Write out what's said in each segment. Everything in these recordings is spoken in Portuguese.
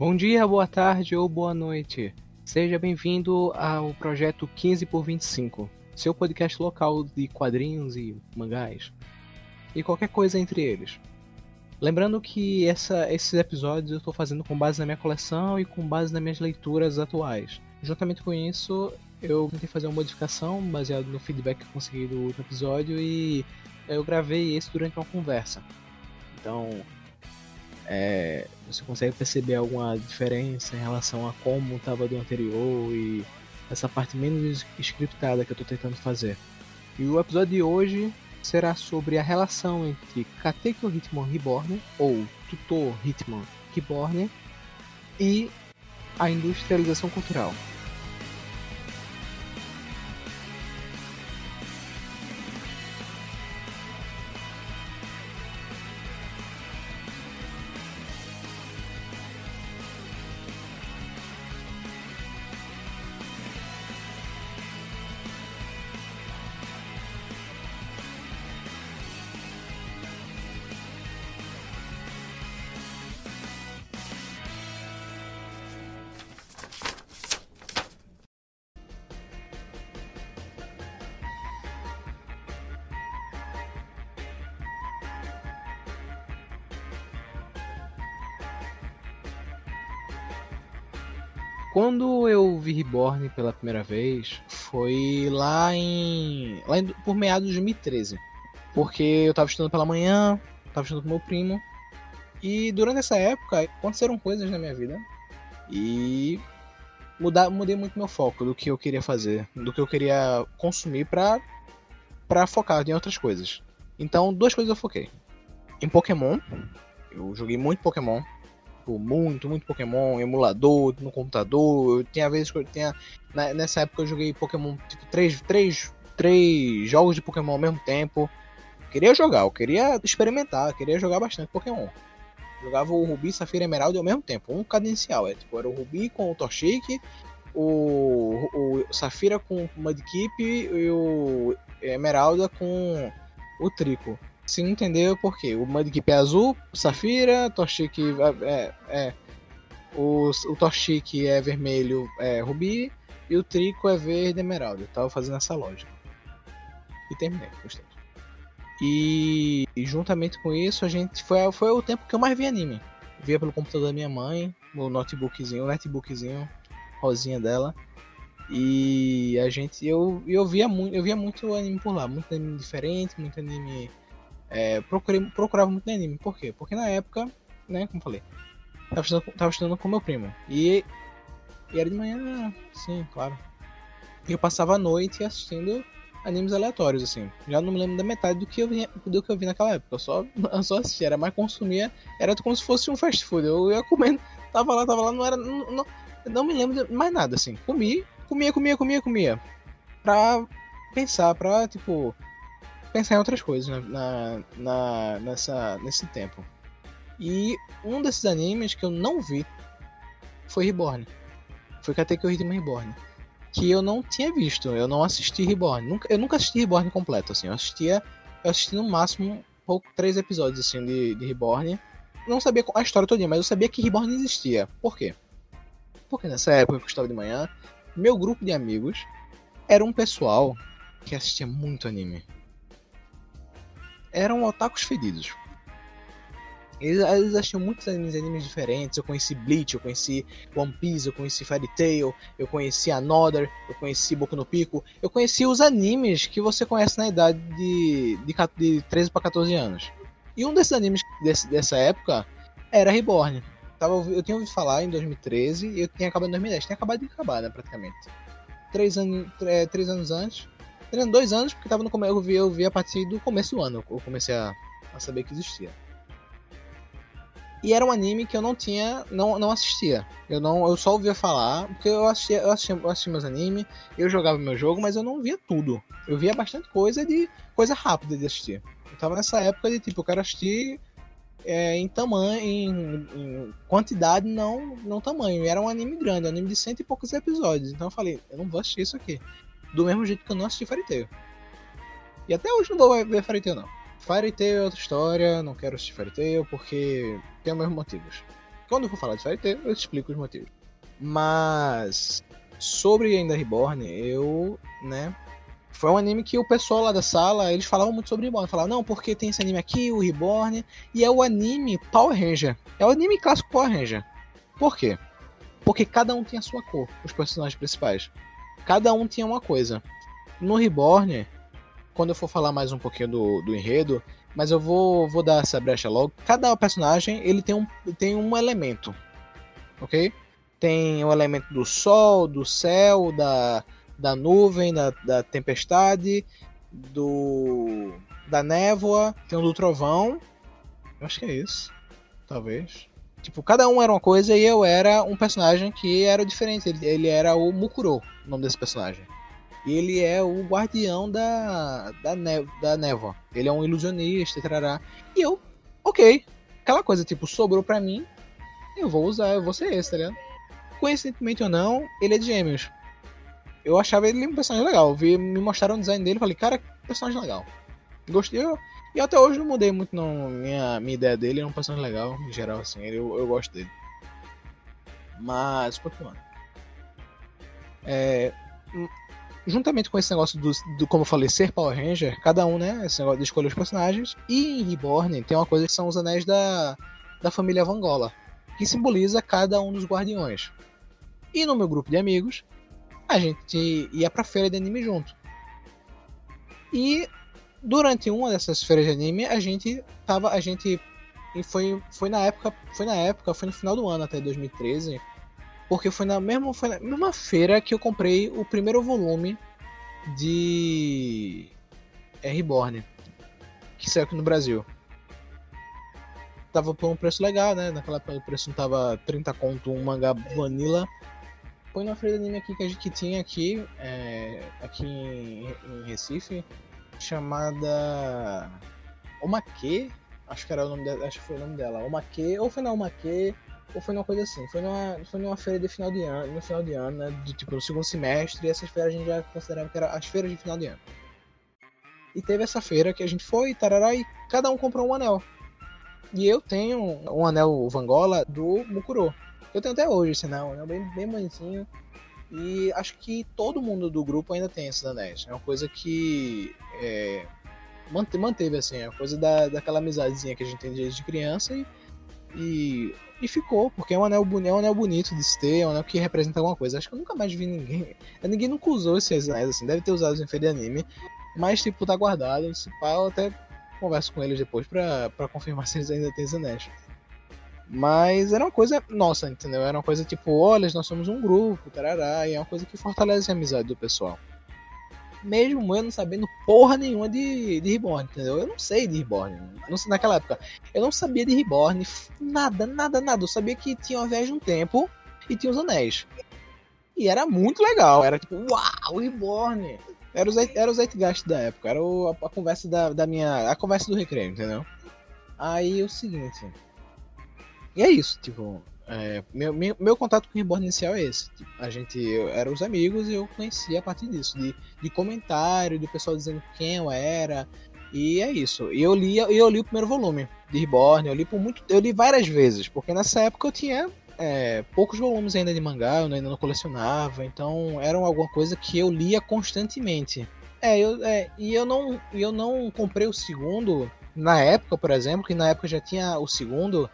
Bom dia, boa tarde ou boa noite. Seja bem-vindo ao projeto 15 por 25, seu podcast local de quadrinhos e mangás e qualquer coisa entre eles. Lembrando que essa, esses episódios eu estou fazendo com base na minha coleção e com base nas minhas leituras atuais. Juntamente com isso, eu tentei fazer uma modificação baseado no feedback que eu consegui do último episódio e eu gravei esse durante uma conversa. Então, é, você consegue perceber alguma diferença em relação a como estava do anterior e essa parte menos scriptada que eu estou tentando fazer. E o episódio de hoje será sobre a relação entre Katekyo Hitmon Reborn, ou Tutor Hitmon Reborn, e a industrialização cultural. Quando eu vi Reborn pela primeira vez, foi lá em. lá em, por meados de 2013. Porque eu tava estudando pela manhã, tava estudando com meu primo. E durante essa época aconteceram coisas na minha vida. E mudar, mudei muito meu foco do que eu queria fazer, do que eu queria consumir pra, pra focar em outras coisas. Então, duas coisas eu foquei. Em Pokémon. Eu joguei muito Pokémon tipo, muito, muito Pokémon, emulador no computador. Tinha vezes que eu tinha. Nessa época eu joguei Pokémon, tipo, três, três, três jogos de Pokémon ao mesmo tempo. Queria jogar, eu queria experimentar, queria jogar bastante Pokémon. Jogava o Rubi, Safira e Emerald ao mesmo tempo, um cadencial. É, tipo, era o Rubi com o Torchic, o, o Safira com o Mudkip e o Emeralda com o Trico. Se não entendeu por quê? O Mudkip é azul, Safira, Torchic é, é, o, o Torchic é vermelho, é Rubi, e o Trico é verde Emerald. Eu tava fazendo essa lógica. E terminei, gostei. E, e, juntamente com isso, a gente foi, foi o tempo que eu mais vi anime. Via pelo computador da minha mãe, o notebookzinho, o netbookzinho rosinha dela. E a gente eu, eu via muito, eu via muito anime por lá, muito anime diferente, muito anime é, procurei, procurava muito anime. Por quê? Porque na época, né, como falei, tava estudando, tava estudando com meu primo. E, e era de manhã, sim, claro. E eu passava a noite assistindo animes aleatórios, assim. Já não me lembro da metade do que eu vi, do que eu vi naquela época. Eu só, eu só assistia, era mais consumia, era como se fosse um fast food. Eu ia comendo, tava lá, tava lá, não era. Não, não, não me lembro de mais nada, assim. Comi, comia, comia, comia, comia. Pra pensar, pra, tipo, pensar em outras coisas na, na, nessa, nesse tempo. E um desses animes que eu não vi foi Reborn. Foi Katekyo Hitman Reborn. Que eu não tinha visto, eu não assisti Reborn. Nunca, eu nunca assisti Reborn completo, assim. Eu assistia, eu assisti no máximo pouco, três episódios assim, de, de Reborn. Não sabia a história toda, mas eu sabia que Reborn existia. Por quê? Porque nessa época que eu estava de manhã, meu grupo de amigos era um pessoal que assistia muito anime eram otakus fedidos. Eles, eles assistiam muitos animes, animes diferentes. Eu conheci Bleach, eu conheci One Piece, eu conheci Fairy Tail, eu conheci Another, eu conheci Boku no Pico. Eu conheci os animes que você conhece na idade de, de, de 13 para 14 anos. E um desses animes desse, dessa época era Reborn. Tava, eu tinha ouvido falar em 2013 e eu tinha acabado em 2010. Tinha acabado de acabar, né, praticamente. Três, anos, três anos antes, treinando dois anos, porque tava no começo, eu vi, eu vi a partir do começo do ano, eu comecei a, a saber que existia. E era um anime que eu não tinha, não, não assistia. Eu não, eu só ouvia falar, porque eu assistia, eu assistia, eu assistia meus animes, eu jogava meu jogo, mas eu não via tudo. Eu via bastante coisa de coisa rápida de assistir. Eu tava nessa época de tipo, eu quero assistir é, em tamanho, em, em, quantidade, não, não tamanho. Era um anime grande, um anime de cento e poucos episódios. Então eu falei, eu não vou assistir isso aqui. Do mesmo jeito que eu não assisti Fairy Tail. E até hoje não vou ver Fairy Tail, não. Fairy Tail é outra história, não quero assistir Fairy Tail porque tem os mesmos motivos. Quando eu for falar de Fairy Tail, eu explico os motivos. Mas sobre ainda Reborn, eu, né, foi um anime que o pessoal lá da sala, eles falavam muito sobre Reborn. Falavam, não, porque tem esse anime aqui, o Reborn, e é o anime Power Ranger. É o anime clássico Power Ranger. Por quê? Porque cada um tinha a sua cor, os personagens principais. Cada um tinha uma coisa. No Reborn, quando eu for falar mais um pouquinho do, do enredo, mas eu vou, vou dar essa brecha logo. Cada personagem ele tem um, tem um elemento, ok? Tem o elemento do sol, do céu, da, da nuvem, da, da tempestade, do da névoa, tem o do trovão. Eu acho que é isso, talvez. Tipo, cada um era uma coisa e eu era um personagem que era diferente. Ele, ele era o Mukuro, o nome desse personagem. E ele é o guardião da, da, ne, da névoa. Ele é um ilusionista, tarará. E eu, ok. Aquela coisa, tipo, sobrou pra mim, eu vou usar, eu vou ser esse, tá ligado? Coincidentemente ou não, ele é de gêmeos. Eu achava ele um personagem legal. Vi, me mostraram o design dele e falei, cara, personagem legal. Gostei. Eu, e até hoje não mudei muito não, minha, minha ideia dele. É um personagem legal, em geral, assim. Eu, eu gosto dele. Mas, continuando. É, juntamente com esse negócio do, do, como eu falei, ser Power Ranger, cada um, né, esse negócio de escolher os personagens. E em Reborn tem uma coisa que são os anéis da, da família Vangola, que simboliza cada um dos guardiões. E no meu grupo de amigos, a gente ia pra feira de anime junto. E durante uma dessas feiras de anime, a gente tava, a gente e foi, foi na época, foi na época, foi no final do ano até 2013, porque foi na mesma, foi na mesma feira que eu comprei o primeiro volume de Reborn, que saiu aqui no Brasil. Tava por um preço legal, né? Naquela época o preço não tava 30 conto um mangá vanilla. Foi na feira de anime aqui que a gente tinha aqui, é, aqui em, em Recife, chamada Omake, acho que era o nome dela, acho que foi o nome dela, Omake, ou foi na Omake, ou foi uma coisa assim, foi numa, foi numa feira de final de ano, no final de ano, né, do tipo no segundo semestre, e essas feiras a gente já considerava que eram as feiras de final de ano. E teve essa feira que a gente foi, tarará, e cada um comprou um anel. E eu tenho um anel Vangola do Mukuro. Eu tenho até hoje esse anel, um anel bem, bem bonitinho. E acho que todo mundo do grupo ainda tem esses anéis. É uma coisa que é, manteve, assim, uma coisa da, daquela amizadezinha que a gente tem desde criança e e, e ficou, porque é um, anel, é um anel bonito de se ter, é um anel que representa alguma coisa. Acho que eu nunca mais vi ninguém. Ninguém nunca usou esses anéis, assim, deve ter usado em feira de anime. Mas, tipo, tá guardado. Se eu até converso com eles depois pra confirmar se eles ainda têm os anéis. Mas era uma coisa nossa, entendeu? Era uma coisa tipo, olha, nós somos um grupo, tarará, e é uma coisa que fortalece a amizade do pessoal mesmo eu não sabendo porra nenhuma de, de Reborn, entendeu? Eu não sei de Reborn. Não sei, naquela época, eu não sabia de Reborn, nada, nada, nada. Eu sabia que tinha uma viagem no tempo e tinha os anéis. E era muito legal, era tipo, uau, Reborn! Era o, era o Zeitgeist da época, era o, a, a, conversa da, da minha. a conversa do recreio, entendeu? Aí o seguinte. E é isso, tipo, é, meu, meu, meu, contato com o Reborn inicial é esse. Tipo, a gente era os amigos e eu conhecia a partir disso, de, de comentário, do pessoal dizendo quem eu era. E é isso. E eu li, eu li o primeiro volume de Reborn, eu li por muito. Eu li várias vezes, porque nessa época eu tinha é, poucos volumes ainda de mangá, eu ainda não colecionava, então era alguma coisa que eu lia constantemente. É, eu, é, e eu não, eu não comprei o segundo na época, por exemplo, que na época já tinha o segundo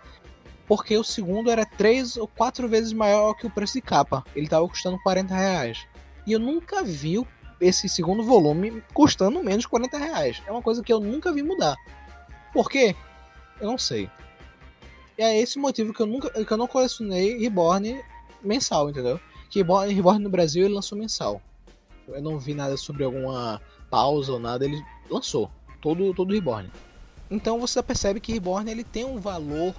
porque o segundo era três ou quatro vezes maior que o preço de capa. Ele estava custando 40 reais. E eu nunca vi esse segundo volume custando menos de 40 reais. É uma coisa que eu nunca vi mudar. Por quê? Eu não sei. E é esse motivo que eu nunca que eu não colecionei Reborn mensal, entendeu? Que Reborn, Reborn no Brasil ele lançou mensal. Eu não vi nada sobre alguma pausa ou nada, ele lançou todo todo Reborn. Então você percebe que Reborn ele tem um valor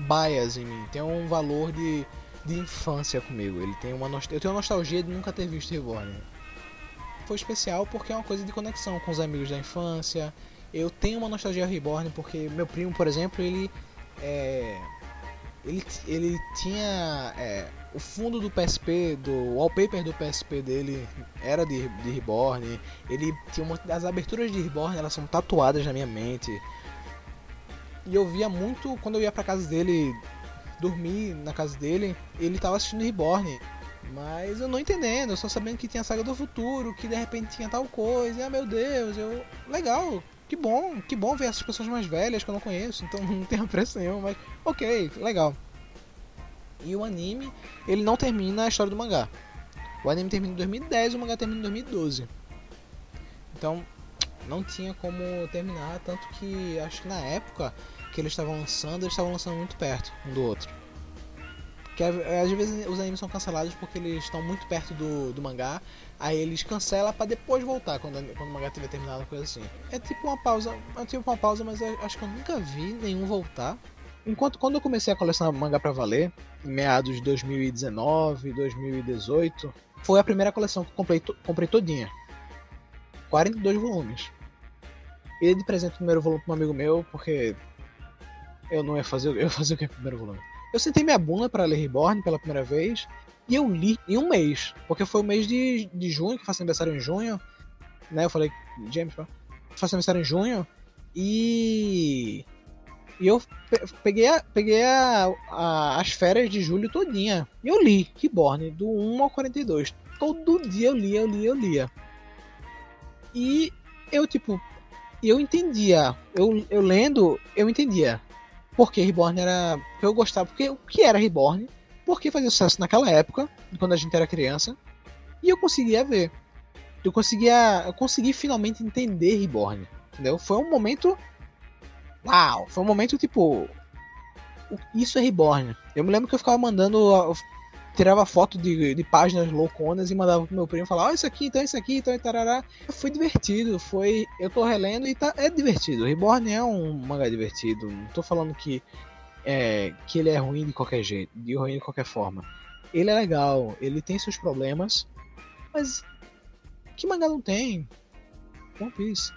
bias em mim, tem um valor de, de infância comigo. Ele tem uma eu tenho uma nostalgia de nunca ter visto Reborn. Foi especial porque é uma coisa de conexão com os amigos da infância. Eu tenho uma nostalgia Reborn porque meu primo, por exemplo, ele é, ele, ele tinha é, o fundo do PSP, do wallpaper do PSP dele era de, de Reborn. Ele tinha uma, as aberturas de Reborn, elas são tatuadas na minha mente. E eu via muito, quando eu ia pra casa dele dormi na casa dele, ele tava assistindo Reborn. Mas eu não entendendo, eu só sabendo que tinha a saga do futuro, que de repente tinha tal coisa, e ah meu Deus, eu. Legal, que bom, que bom ver essas pessoas mais velhas que eu não conheço, então não tem pressa nenhuma, mas ok, legal. E o anime, ele não termina a história do mangá. O anime termina em 2010 e o mangá termina em 2012. Então, não tinha como terminar, tanto que acho que na época que eles estavam lançando, eles estavam lançando muito perto um do outro. Que às vezes os animes são cancelados porque eles estão muito perto do, do mangá, aí eles cancelam para depois voltar quando, quando o mangá tiver terminado, coisa assim. É tipo uma pausa, é tipo uma pausa, mas acho que eu nunca vi nenhum voltar. Enquanto quando eu comecei a colecionar mangá para valer, em meados de 2019, 2018, foi a primeira coleção que eu comprei, comprei todinha. 42 volumes. E de presente o primeiro volume para um amigo meu, porque eu não ia fazer, eu ia fazer o que é primeiro volume. Eu sentei minha bunda para ler Reborn pela primeira vez e eu li em um mês, porque foi o mês de, de junho, que faço aniversário em junho, né? Eu falei, James, faço aniversário em junho e e eu peguei, a, peguei a, a, as férias de julho todinha. E eu li Reborn, do 1 ao 42. Todo dia eu lia, eu lia, eu lia. E eu, tipo, eu entendia. Eu, eu lendo, eu entendia porque Reborn era. Eu gostava. Porque o que era Reborn? Porque fazia sucesso naquela época, quando a gente era criança. E eu conseguia ver. Eu conseguia. Eu consegui finalmente entender Reborn. Entendeu? Foi um momento. Uau! Foi um momento tipo. Isso é Reborn. Eu me lembro que eu ficava mandando tirava foto de, de páginas louconas e mandava pro meu primo falar, ó, oh, isso aqui, então isso aqui, então tarará. Foi divertido, foi. Eu tô relendo e tá, é divertido. Reborn é um mangá divertido. Não tô falando que, é, que ele é ruim de qualquer jeito, de ruim de qualquer forma. Ele é legal, ele tem seus problemas, mas que mangá não tem? One Piece.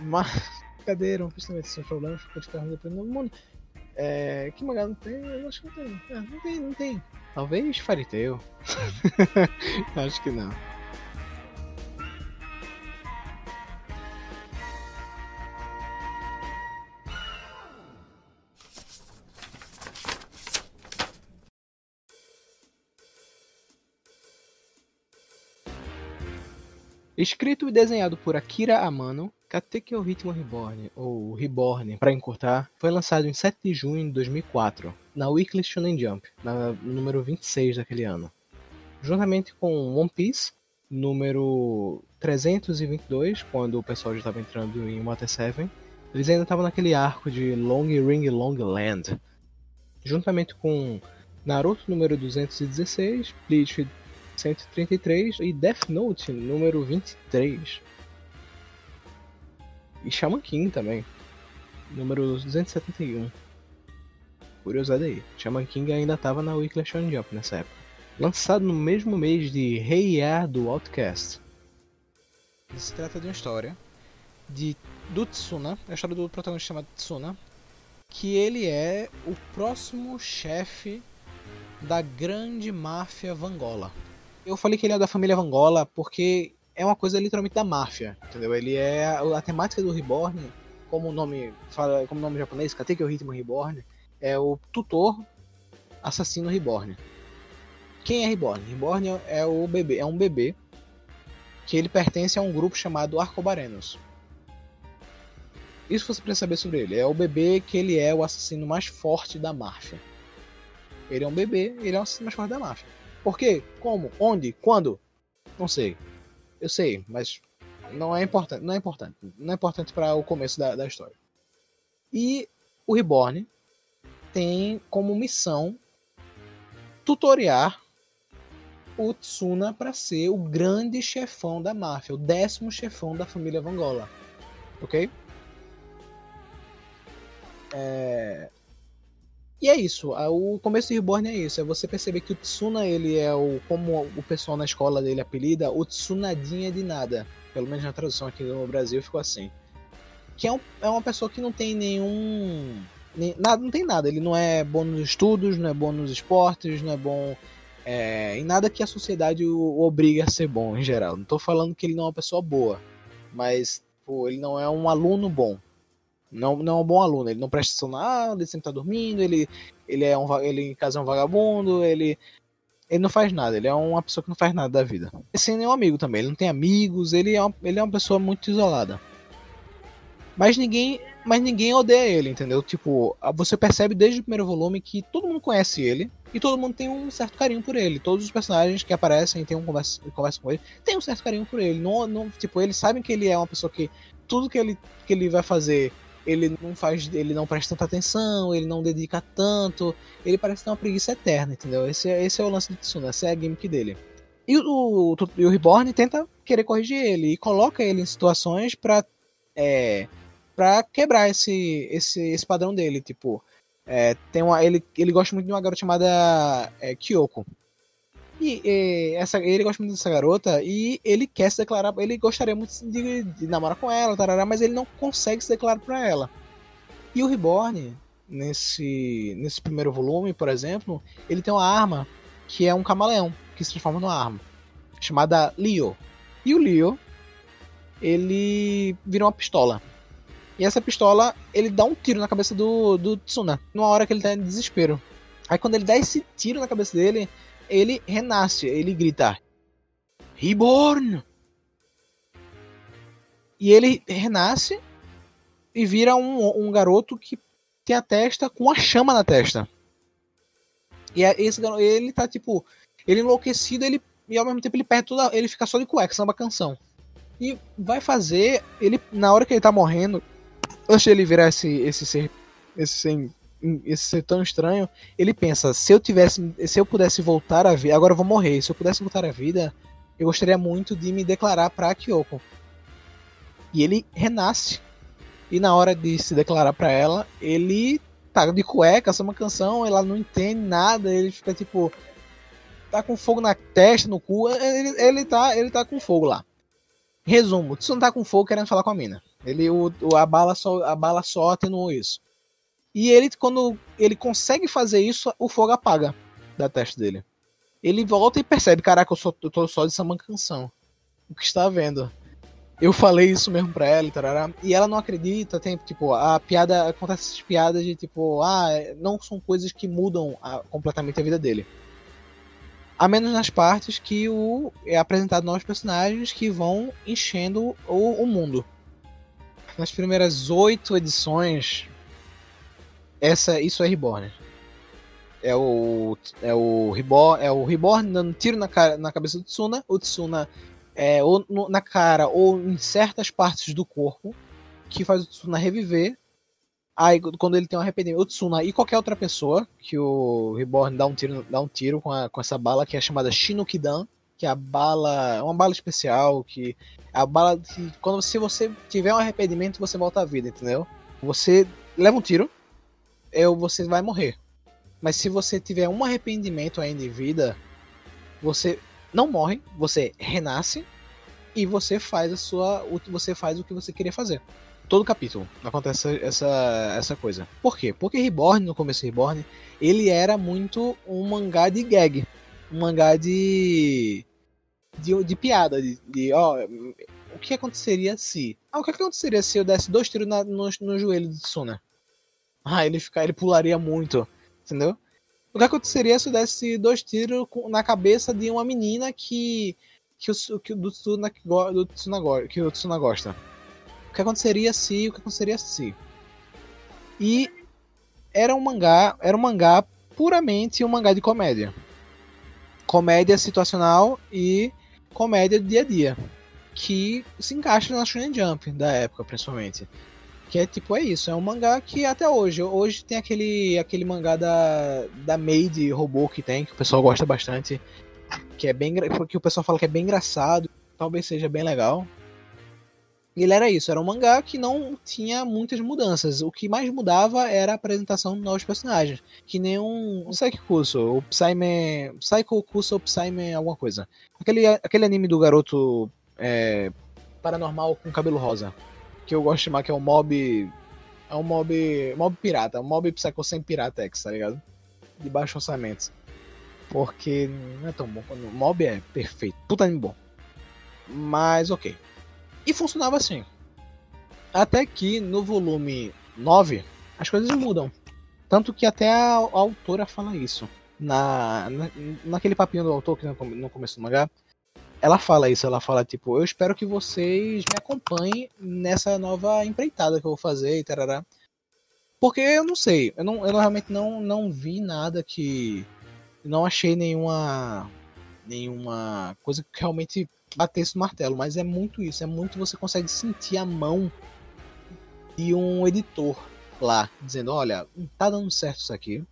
Mas. Cadê? One Piece também tem seus problemas, pode ficar ruim depois no mundo. É, que mangá não tem? Eu acho que não tem. É, não tem, não tem. Talvez Tail. acho que não. Escrito e desenhado por Akira Amano, Katekyo Ritmo Reborn, ou Reborn para encurtar, foi lançado em 7 de junho de 2004, na Weekly Shonen Jump, na, número 26 daquele ano. Juntamente com One Piece, número 322, quando o pessoal já estava entrando em Water 7, eles ainda estavam naquele arco de Long Ring Long Land. Juntamente com Naruto número 216, Bleach 133 e Death Note número 23. E Shaman King também. Número 271. Curiosidade aí. Shaman King ainda estava na Weekly Shonen Jump nessa época. Lançado no mesmo mês de Hey Ya do Outcast. Se trata de uma história de do Tsuna, a história do protagonista chamado Tsuna, que ele é o próximo chefe da grande máfia Vangola. Eu falei que ele é da família Vangola porque é uma coisa literalmente da máfia, entendeu? Ele é a, temática do Reborn, como o nome fala, como o nome japonês, Kateki o Ritmo Reborn, é o tutor assassino Reborn. Quem é Reborn? Reborn é o bebê, é um bebê que ele pertence a um grupo chamado Arcobarenos. Isso você precisa saber sobre ele. É o bebê que ele é o assassino mais forte da máfia. Ele é um bebê, ele é o assassino mais forte da máfia. Por quê? Como? Onde? Quando? Não sei. Eu sei, mas não é importante. Não é importante. Não é importante para o começo da, da história. E o Reborn tem como missão tutoriar o Tsuna para ser o grande chefão da máfia, o décimo chefão da família Vangola. Ok? É... E é isso. O começo de Reborn é isso. É você perceber que o Tsuna, ele é o. Como o pessoal na escola dele apelida, o Tsunadinha de nada. Pelo menos na tradução aqui no Brasil ficou assim. Que é, um, é uma pessoa que não tem nenhum. Nada, não tem nada. Ele não é bom nos estudos, não é bom nos esportes, não é bom é, em nada que a sociedade o, o obriga a ser bom em geral. Não tô falando que ele não é uma pessoa boa, mas pô, ele não é um aluno bom. Não, não é um bom aluno, ele não presta atenção nada, ele sempre tá dormindo, ele, ele é um ele em casa é um vagabundo, ele ele não faz nada, ele é uma pessoa que não faz nada da vida. Sem nenhum amigo também, ele não tem amigos, ele é uma, ele é uma pessoa muito isolada. Mas ninguém, mas ninguém odeia ele, entendeu? Tipo, você percebe desde o primeiro volume que todo mundo conhece ele e todo mundo tem um certo carinho por ele. Todos os personagens que aparecem tem um conversa, conversa com ele, tem um certo carinho por ele. Não, não, tipo, eles sabem que ele é uma pessoa que tudo que ele, que ele vai fazer ele não faz, ele não presta tanta atenção, ele não dedica tanto, ele parece ter uma preguiça eterna, entendeu? Esse, é, esse é o lance do Tsuna, essa é a gimmick dele. E o, o, o Reborn tenta querer corrigir ele e coloca ele em situações pra, é, pra quebrar esse, esse, esse padrão dele, tipo, é, tem uma, ele, ele gosta muito de uma garota chamada é, Kyoko. E, e, essa, ele gosta muito dessa garota e ele quer se declarar. Ele gostaria muito de, de namorar com ela, tarará, mas ele não consegue se declarar para ela. E o Reborn, nesse, nesse primeiro volume, por exemplo, ele tem uma arma que é um camaleão que se transforma numa arma chamada Leo. E o Leo, ele vira uma pistola. E essa pistola, ele dá um tiro na cabeça do, do Tsuna, numa hora que ele tá em desespero. Aí quando ele dá esse tiro na cabeça dele, ele renasce, ele grita Reborn! E ele renasce e vira um, um garoto que tem a testa com a chama na testa. E é esse garoto, ele tá tipo, ele enlouquecido, ele e ao mesmo tempo ele perde toda, ele fica só de cueca, samba canção. E vai fazer, ele na hora que ele tá morrendo, antes ele virar esse esse ser esse ser esse ser tão estranho, ele pensa, se eu tivesse, se eu pudesse voltar à vida, agora eu vou morrer, se eu pudesse voltar à vida, eu gostaria muito de me declarar para Kyoko. E ele renasce. E na hora de se declarar para ela, ele tá de cueca, é uma canção, ela não entende nada, ele fica tipo tá com fogo na testa, no cu, ele, ele tá, ele tá com fogo lá. Resumo, se não tá com fogo querendo falar com a mina. Ele o, a bala só a bala só atenuou isso. E ele, quando ele consegue fazer isso, o fogo apaga da testa dele. Ele volta e percebe, caraca, eu, sou, eu tô só de Saman Canção. O que está vendo? Eu falei isso mesmo pra ela, tarará, e ela não acredita, tem, tipo, a piada, acontece essas piadas de, tipo, ah, não são coisas que mudam a, completamente a vida dele. A menos nas partes que o é apresentado novos personagens que vão enchendo o, o mundo. Nas primeiras oito edições, essa, isso é Reborn. É o, é o Reborn, é o Reborn dando tiro na, cara, na cabeça do Tsuna. O Tsuna é, ou no, na cara ou em certas partes do corpo que faz o Tsuna reviver. Aí quando ele tem um arrependimento, o Tsuna e qualquer outra pessoa que o Reborn dá um tiro, dá um tiro com, a, com essa bala que é chamada Shinukidan, que é a bala, é uma bala especial que é a bala que quando se você tiver um arrependimento você volta à vida, entendeu? Você leva um tiro, eu, você vai morrer. Mas se você tiver um arrependimento ainda em vida, você não morre, você renasce e você faz a sua, você faz o que você queria fazer. Todo capítulo acontece essa, essa coisa. Por quê? Porque Reborn, no começo de Reborn, ele era muito um mangá de gag. Um mangá de. de, de piada. De, de, ó, o que aconteceria se. Ah, o que aconteceria se eu desse dois tiros na, no, no joelho de Tsuna? Ah, ele ficar, ele pularia muito, entendeu? O que aconteceria se eu desse dois tiros na cabeça de uma menina que que o que do Tsuna, do Tsuna, que o Tsuna gosta? O que aconteceria se, o que aconteceria se? E era um mangá, era um mangá puramente um mangá de comédia. Comédia situacional e comédia do dia a dia, que se encaixa na Shonen Jump da época, principalmente. Que é tipo, é isso, é um mangá que até hoje, hoje tem aquele aquele mangá da, da Maid robô que tem, que o pessoal gosta bastante, que é bem, porque o pessoal fala que é bem engraçado, talvez seja bem legal. Ele era isso, era um mangá que não tinha muitas mudanças. O que mais mudava era a apresentação de novos personagens. Que nem um, um Kuso, o Psyme. Psycho Kuso ou Psyme alguma coisa. Aquele, aquele anime do garoto é, paranormal com cabelo rosa que eu gosto de chamar que é um mob. É um mob. Mob pirata, um mob Psycho sem Piratex, tá ligado? De baixo orçamento. Porque não é tão bom. Mob é perfeito. Puta de bom. Mas ok. E funcionava assim. Até que no volume 9, as coisas mudam. Tanto que até a, a autora fala isso. Na, na, naquele papinho do autor que no, começo do mangá, ela fala isso, ela fala tipo, eu espero que vocês me acompanhem nessa nova empreitada que eu vou fazer e tarará. Porque eu não sei, eu, não, eu realmente não, não vi nada que. Não achei nenhuma. nenhuma coisa que realmente batesse no martelo, mas é muito isso, é muito você consegue sentir a mão de um editor lá, dizendo, olha, tá dando certo isso aqui.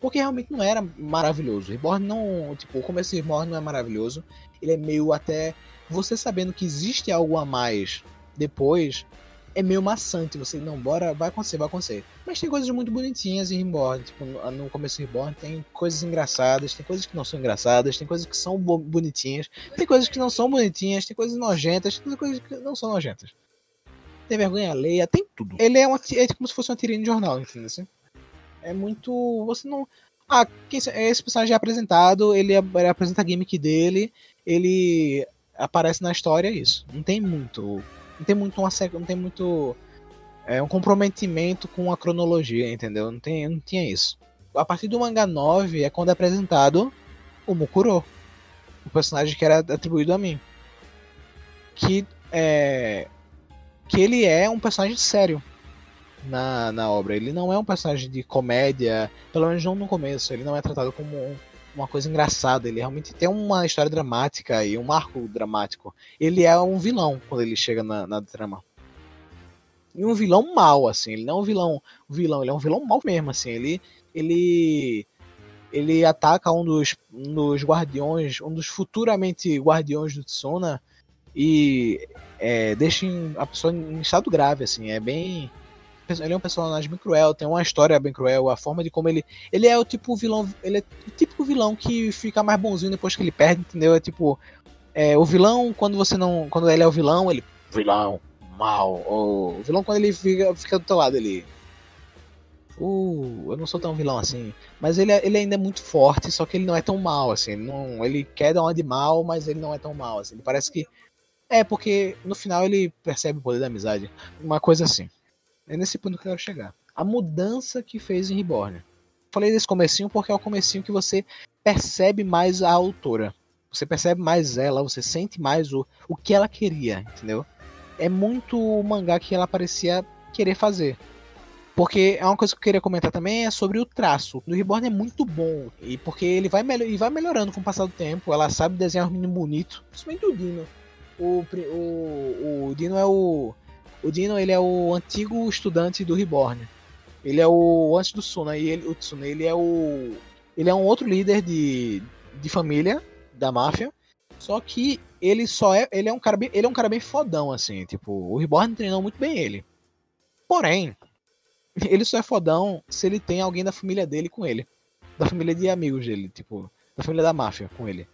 Porque realmente não era maravilhoso. Reborn não. Tipo, o começo de Reborn não é maravilhoso. Ele é meio até. Você sabendo que existe algo a mais depois, é meio maçante. Você, não, bora, vai acontecer, vai acontecer. Mas tem coisas muito bonitinhas em Reborn. Tipo, no começo de Reborn tem coisas engraçadas, tem coisas que não são engraçadas, tem coisas que são bonitinhas, tem coisas que não são bonitinhas, tem coisas nojentas, tem coisas que não são nojentas. Tem vergonha alheia, tem tudo. Ele é, uma, é como se fosse uma tirinha de jornal, entendeu? Assim? É muito. Você não. Ah, esse personagem é apresentado, ele, ele apresenta a gimmick dele, ele aparece na história, é isso. Não tem muito. Não tem muito uma não tem muito é, um comprometimento com a cronologia, entendeu? Não, tem, não tinha isso. A partir do mangá 9 é quando é apresentado o Mukuro, o personagem que era atribuído a mim. Que é, que ele é um personagem sério na, na obra. Ele não é um personagem de comédia, pelo menos não no começo. Ele não é tratado como uma coisa engraçada. Ele realmente tem uma história dramática e um arco dramático. Ele é um vilão quando ele chega na, na trama. E um vilão mau, assim. Ele não é um vilão, vilão, ele é um vilão mau mesmo, assim. Ele, ele, ele ataca um dos, um dos guardiões, um dos futuramente guardiões do Tsuna e é, deixa a pessoa em estado grave, assim. É bem ele é um personagem bem cruel, tem uma história bem cruel, a forma de como ele. Ele é o tipo vilão. Ele é o típico vilão que fica mais bonzinho depois que ele perde, entendeu? É tipo. É, o vilão, quando você não. Quando ele é o vilão, ele. Vilão, mal. Ou, o vilão quando ele fica, fica do teu lado, ele. Uh, eu não sou tão vilão assim. Mas ele, é, ele ainda é muito forte, só que ele não é tão mal, assim. Ele, não, ele quer dar uma de mal, mas ele não é tão mal, assim. Ele parece que. É, porque no final ele percebe o poder da amizade. Uma coisa assim. É nesse ponto que eu quero chegar. A mudança que fez em Reborn. Falei desse comecinho porque é o comecinho que você percebe mais a autora. Você percebe mais ela, você sente mais o, o que ela queria, entendeu? É muito o mangá que ela parecia querer fazer. Porque é uma coisa que eu queria comentar também é sobre o traço. O Reborn é muito bom. E porque ele vai, e vai melhorando com o passar do tempo. Ela sabe desenhar um menino bonito. Principalmente o Dino. O, o, o Dino é o o Dino, ele é o antigo estudante do Reborn. Ele é o antes do Tsuna e ele, o Tsuna, ele é o ele é um outro líder de, de família da máfia. Só que ele só é, ele é um cara bem, ele é um cara bem fodão assim, tipo, o Reborn treinou muito bem ele. Porém, ele só é fodão se ele tem alguém da família dele com ele, da família de amigos dele, tipo, da família da máfia com ele.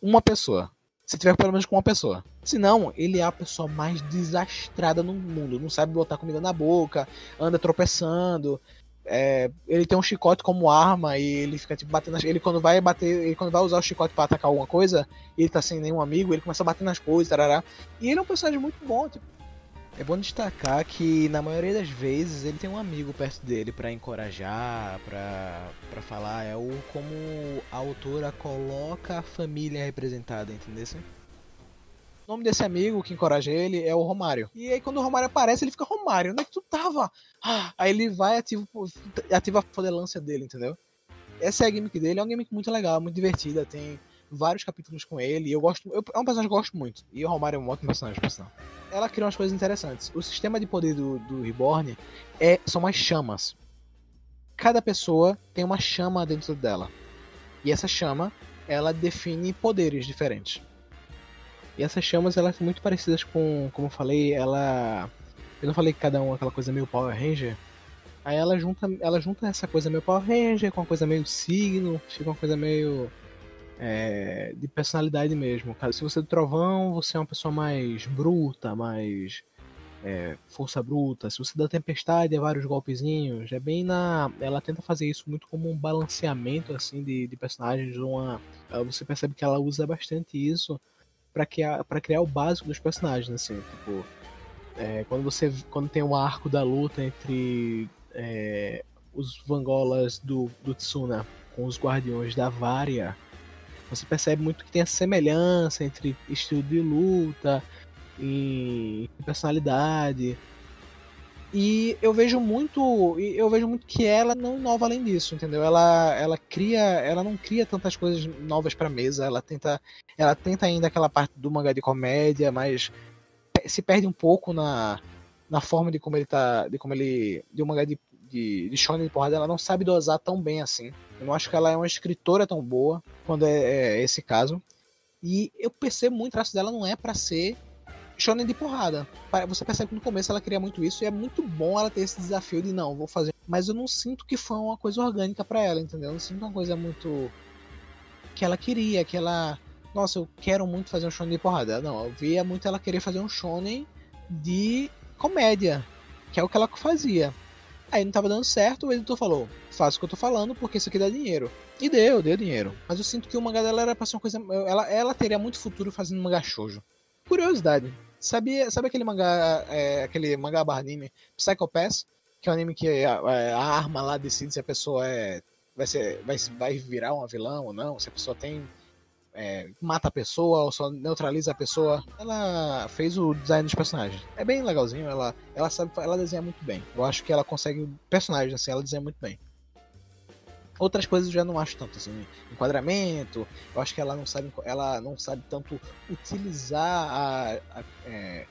Uma pessoa se tiver pelo menos com uma pessoa. Senão, ele é a pessoa mais desastrada no mundo. Não sabe botar comida na boca, anda tropeçando. É, ele tem um chicote como arma e ele fica tipo batendo nas... ele quando vai bater ele quando vai usar o chicote para atacar alguma coisa ele tá sem nenhum amigo ele começa a bater nas coisas tarará. e ele é um personagem muito bom tipo, é bom destacar que na maioria das vezes ele tem um amigo perto dele para encorajar, para falar, é o como a autora coloca a família representada, entendeu? O nome desse amigo que encoraja ele é o Romário. E aí quando o Romário aparece, ele fica Romário, onde é que tu tava? Ah, aí ele vai ativa, ativa a fodelância dele, entendeu? Essa é a gimmick dele, é uma gimmick muito legal, muito divertida, tem vários capítulos com ele. Eu gosto. Eu, é um personagem que eu gosto muito. E o Romário é um ótimo personagem, por sinal. Ela cria umas coisas interessantes. O sistema de poder do, do Reborn é, são mais chamas. Cada pessoa tem uma chama dentro dela. E essa chama, ela define poderes diferentes. E essas chamas, elas são muito parecidas com, como eu falei, ela. Eu não falei que cada um é aquela coisa meio Power Ranger. Aí ela junta, ela junta essa coisa meio Power Ranger com uma coisa meio signo, fica uma coisa meio é, de personalidade mesmo. Se você é do trovão, você é uma pessoa mais bruta, mais é, força bruta. Se você é da tempestade, é vários golpezinhos. É bem na. Ela tenta fazer isso muito como um balanceamento assim de, de personagens. Uma, você percebe que ela usa bastante isso para criar, pra criar o básico dos personagens, assim, tipo. é, quando você quando tem um arco da luta entre é, os Vangolas do, do Tsuna com os Guardiões da Varia, você percebe muito que tem essa semelhança entre estilo de luta e personalidade. E eu vejo muito, eu vejo muito que ela não inova além disso, entendeu? Ela, ela cria, ela não cria tantas coisas novas para mesa. Ela tenta, ela tenta ainda aquela parte do mangá de comédia, mas se perde um pouco na, na forma de como ele tá, de como ele, de um mangá de, de, de shonen de porrada. Ela não sabe dosar tão bem assim. Eu não acho que ela é uma escritora tão boa quando é, é esse caso. E eu percebo muito o traço dela não é para ser shonen de porrada. Você percebe que no começo ela queria muito isso e é muito bom ela ter esse desafio de não, vou fazer. Mas eu não sinto que foi uma coisa orgânica para ela, entendeu? Eu não sinto uma coisa muito que ela queria, que ela, nossa, eu quero muito fazer um shonen de porrada. Não, eu via muito ela querer fazer um shonen de comédia, que é o que ela fazia. Aí não tava dando certo, o editor falou: faça o que eu tô falando porque isso aqui dá dinheiro. E deu, deu dinheiro. Mas eu sinto que o mangá dela era pra ser uma coisa. Ela, ela teria muito futuro fazendo mangá shoujo. Curiosidade: Sabe, sabe aquele mangá, é, aquele mangá barra anime Psycho Pass? Que é um anime que a, a, arma lá decide se a pessoa é, vai, ser, vai, vai virar uma vilã ou não, se a pessoa tem. É, mata a pessoa ou só neutraliza a pessoa. Ela fez o design dos personagens. É bem legalzinho, ela, ela sabe, ela desenha muito bem. Eu acho que ela consegue personagens assim, ela desenha muito bem. Outras coisas eu já não acho tanto, assim, enquadramento, eu acho que ela não sabe, ela não sabe tanto utilizar a, a, é,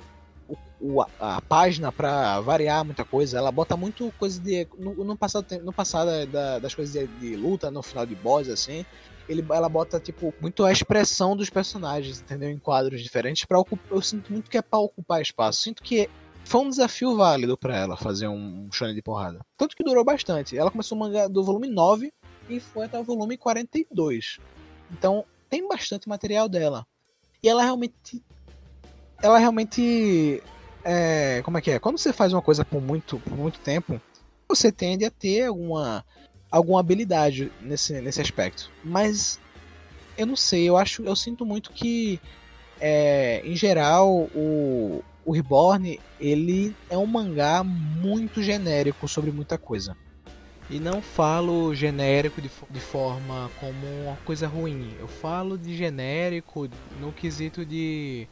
o, a página para variar muita coisa. Ela bota muito coisa de. No, no passado, no passado da, das coisas de, de, luta, no final de boss, assim. Ele, ela bota, tipo, muito a expressão dos personagens, entendeu? Em quadros diferentes. Pra ocupar, eu sinto muito que é pra ocupar espaço. Sinto que foi um desafio válido para ela fazer um, um shonen de porrada. Tanto que durou bastante. Ela começou o mangá do volume 9 e foi até o volume 42. Então tem bastante material dela. E ela realmente. Ela realmente. É, como é que é? Quando você faz uma coisa por muito, por muito tempo, você tende a ter alguma, alguma habilidade nesse, nesse aspecto. Mas eu não sei, eu acho. Eu sinto muito que. É, em geral, o, o Reborn ele é um mangá muito genérico sobre muita coisa. E não falo genérico de, de forma como uma coisa ruim. Eu falo de genérico no quesito de.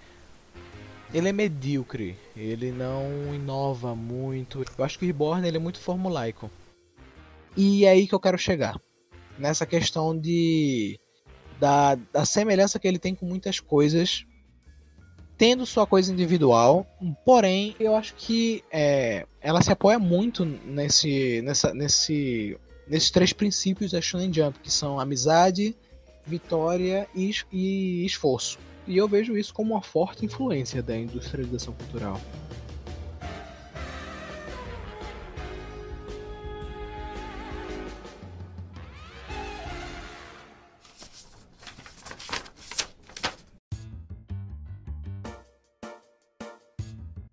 Ele é medíocre, ele não inova muito. Eu acho que o Reborn ele é muito formulaico. E é aí que eu quero chegar. Nessa questão de. Da, da semelhança que ele tem com muitas coisas tendo sua coisa individual, porém eu acho que é, ela se apoia muito nesse, nessa, nesse, nesses três princípios da Shonen Jump, que são amizade, vitória e, e esforço. E eu vejo isso como uma forte influência da industrialização cultural.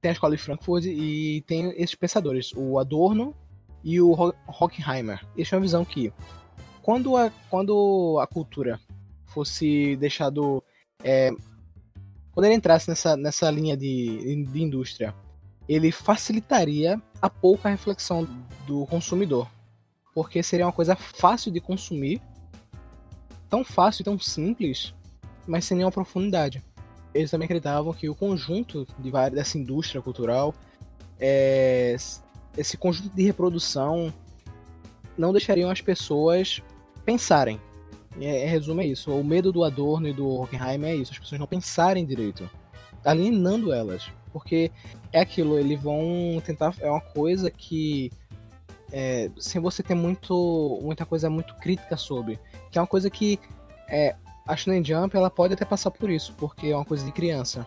Tem a escola de Frankfurt e tem esses pensadores, o Adorno e o Hockheimer. Eles têm uma visão que quando a, quando a cultura fosse deixado. É, quando ele entrasse nessa, nessa linha de, de indústria, ele facilitaria a pouca reflexão do consumidor. Porque seria uma coisa fácil de consumir, tão fácil tão simples, mas sem nenhuma profundidade eles também acreditavam que o conjunto de dessa indústria cultural, é, esse conjunto de reprodução, não deixariam as pessoas pensarem. É, em resumo é isso. O medo do Adorno e do Hockenheim é isso. As pessoas não pensarem direito. Alienando elas. Porque é aquilo, eles vão tentar. É uma coisa que. É, sem você ter muito, muita coisa muito crítica sobre. Que é uma coisa que é, a Shonen Jump ela pode até passar por isso, porque é uma coisa de criança.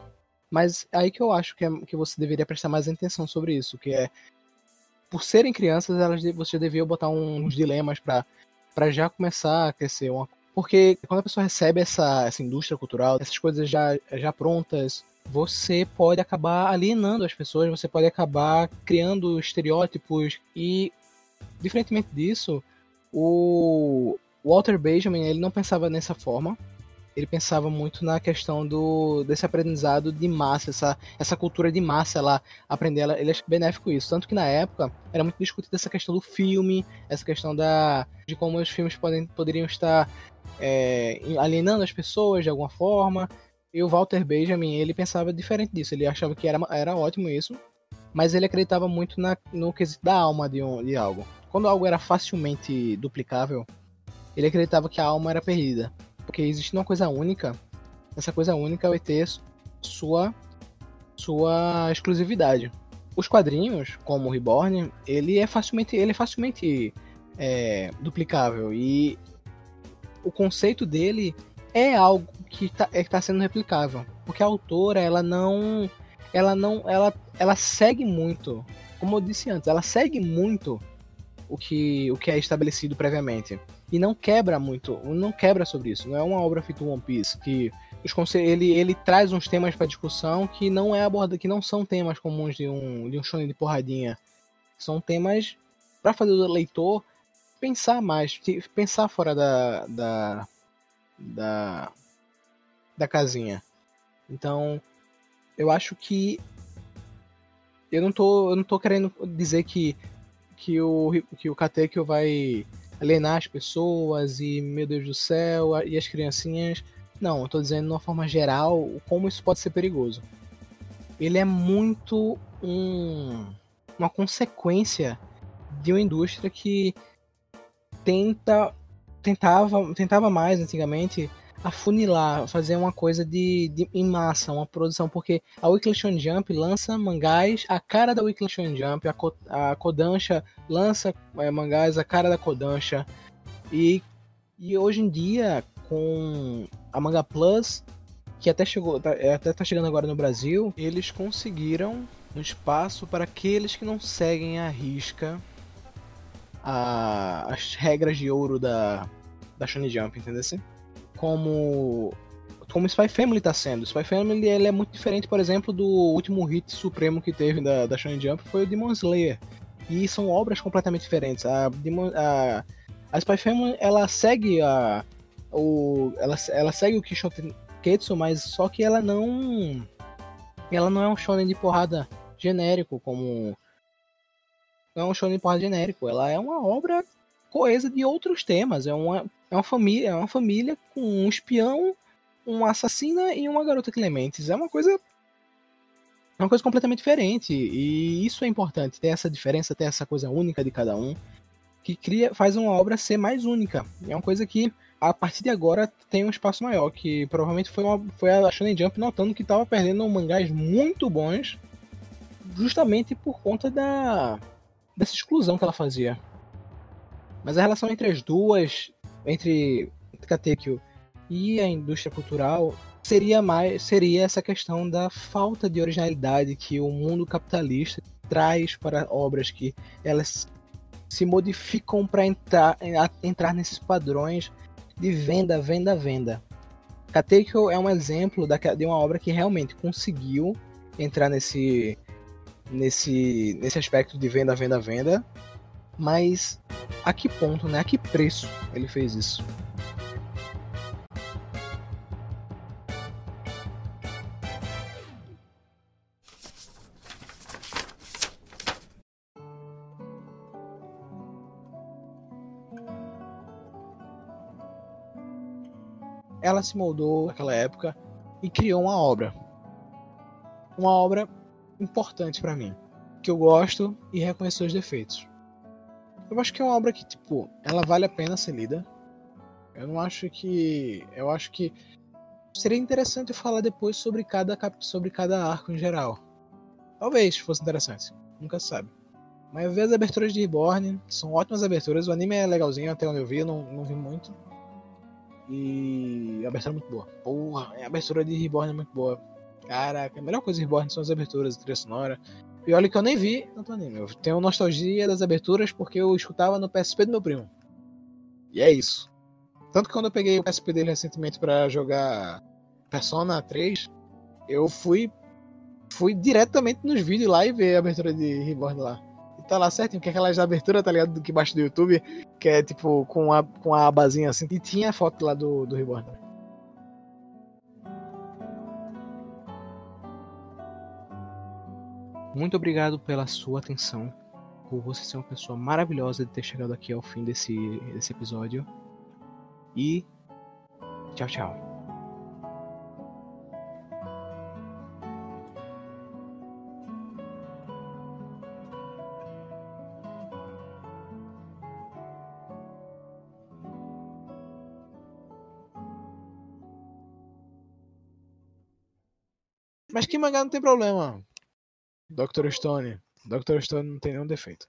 Mas aí que eu acho que, é, que você deveria prestar mais atenção sobre isso, que é por serem crianças, elas você deveria botar uns dilemas para para já começar a crescer uma porque quando a pessoa recebe essa, essa indústria cultural, essas coisas já, já prontas, você pode acabar alienando as pessoas, você pode acabar criando estereótipos e, diferentemente disso, o, Walter Benjamin ele não pensava nessa forma. ele pensava muito na questão do desse aprendizado de massa, essa, essa cultura de massa lá, aprender ela, ele é benéfico isso. Tanto que na época era muito discutida essa questão do filme, essa questão da de como os filmes podem, poderiam estar é, alienando as pessoas de alguma forma. E o Walter Benjamin, ele pensava diferente disso, ele achava que era, era ótimo isso, mas ele acreditava muito na, no quesito da alma de, um, de algo. Quando algo era facilmente duplicável, ele acreditava que a alma era perdida. Porque existe uma coisa única, essa coisa única vai ter sua, sua exclusividade. Os quadrinhos, como o Reborn, ele é facilmente, ele é facilmente é, duplicável. E o conceito dele é algo que está é, tá sendo replicável. Porque a autora, ela não. Ela não. Ela, ela segue muito. Como eu disse antes, ela segue muito o que, o que é estabelecido previamente. E não quebra muito, não quebra sobre isso. Não é uma obra feita One Piece que os ele, ele traz uns temas para discussão que não é aborda, que não são temas comuns de um de um shonen de porradinha. São temas para fazer o leitor pensar mais, pensar fora da da da, da casinha. Então, eu acho que eu não tô eu não tô querendo dizer que que o, que o Katekyo vai alienar as pessoas e, meu Deus do céu, e as criancinhas. Não, eu tô dizendo de uma forma geral como isso pode ser perigoso. Ele é muito um, uma consequência de uma indústria que tenta tentava tentava mais antigamente afunilar, fazer uma coisa de, de, em massa, uma produção, porque a Weekly Shonen Jump lança mangás a cara da Weekly Shonen Jump, a, Ko, a Kodansha lança é, mangás a cara da Kodansha, e, e hoje em dia, com a Manga Plus, que até chegou, tá, é, até tá chegando agora no Brasil, eles conseguiram um espaço para aqueles que não seguem a risca a, as regras de ouro da, da Shonen Jump, entendeu? Assim? Como como Spy Family tá sendo. Spy Family ele é muito diferente, por exemplo, do último hit supremo que teve da, da Shonen Jump, foi o Demon Slayer. E são obras completamente diferentes. A, Demon, a, a Spy Family, ela segue a, o, ela, ela segue o Kishoteketsu, mas só que ela não ela não é um shonen de porrada genérico, como não é um shonen de porrada genérico, ela é uma obra coesa de outros temas, é uma é uma família, é uma família com um espião, uma assassina e uma garota Clementes. É uma coisa é uma coisa completamente diferente e isso é importante, ter essa diferença, ter essa coisa única de cada um, que cria, faz uma obra ser mais única. É uma coisa que a partir de agora tem um espaço maior, que provavelmente foi, uma, foi a Shonen Jump notando que estava perdendo mangás muito bons, justamente por conta da dessa exclusão que ela fazia. Mas a relação entre as duas entre Katekyo e a indústria cultural seria mais seria essa questão da falta de originalidade que o mundo capitalista traz para obras que elas se modificam para entrar, entrar nesses padrões de venda, venda, venda. Katekyo é um exemplo de uma obra que realmente conseguiu entrar nesse, nesse, nesse aspecto de venda, venda, venda, mas a que ponto, né? A que preço ele fez isso? Ela se moldou naquela época e criou uma obra. Uma obra importante para mim, que eu gosto e reconheço os defeitos. Eu acho que é uma obra que, tipo, ela vale a pena ser lida. Eu não acho que. Eu acho que seria interessante falar depois sobre cada sobre cada arco em geral. Talvez fosse interessante. Nunca sabe. Mas ver as aberturas de Reborn, são ótimas aberturas. O anime é legalzinho, até onde eu vi, eu não, não vi muito. E a abertura é muito boa. Porra, a abertura de Reborn é muito boa. Caraca, a melhor coisa de Reborn são as aberturas, a trilha sonora. E olha que eu nem vi tanto anime. Eu tenho nostalgia das aberturas porque eu escutava no PSP do meu primo. E é isso. Tanto que quando eu peguei o PSP dele recentemente para jogar Persona 3, eu fui fui diretamente nos vídeos lá e ver a abertura de Reborn lá. E tá lá certinho, que é aquelas aberturas, tá ligado? Do que baixa do YouTube, que é tipo com a, com a abazinha assim. E tinha a foto lá do, do Reborn. Muito obrigado pela sua atenção, por você ser uma pessoa maravilhosa de ter chegado aqui ao fim desse, desse episódio. E tchau, tchau. Mas que mangá não tem problema. Dr. Stone. Dr. Stone não tem nenhum defeito.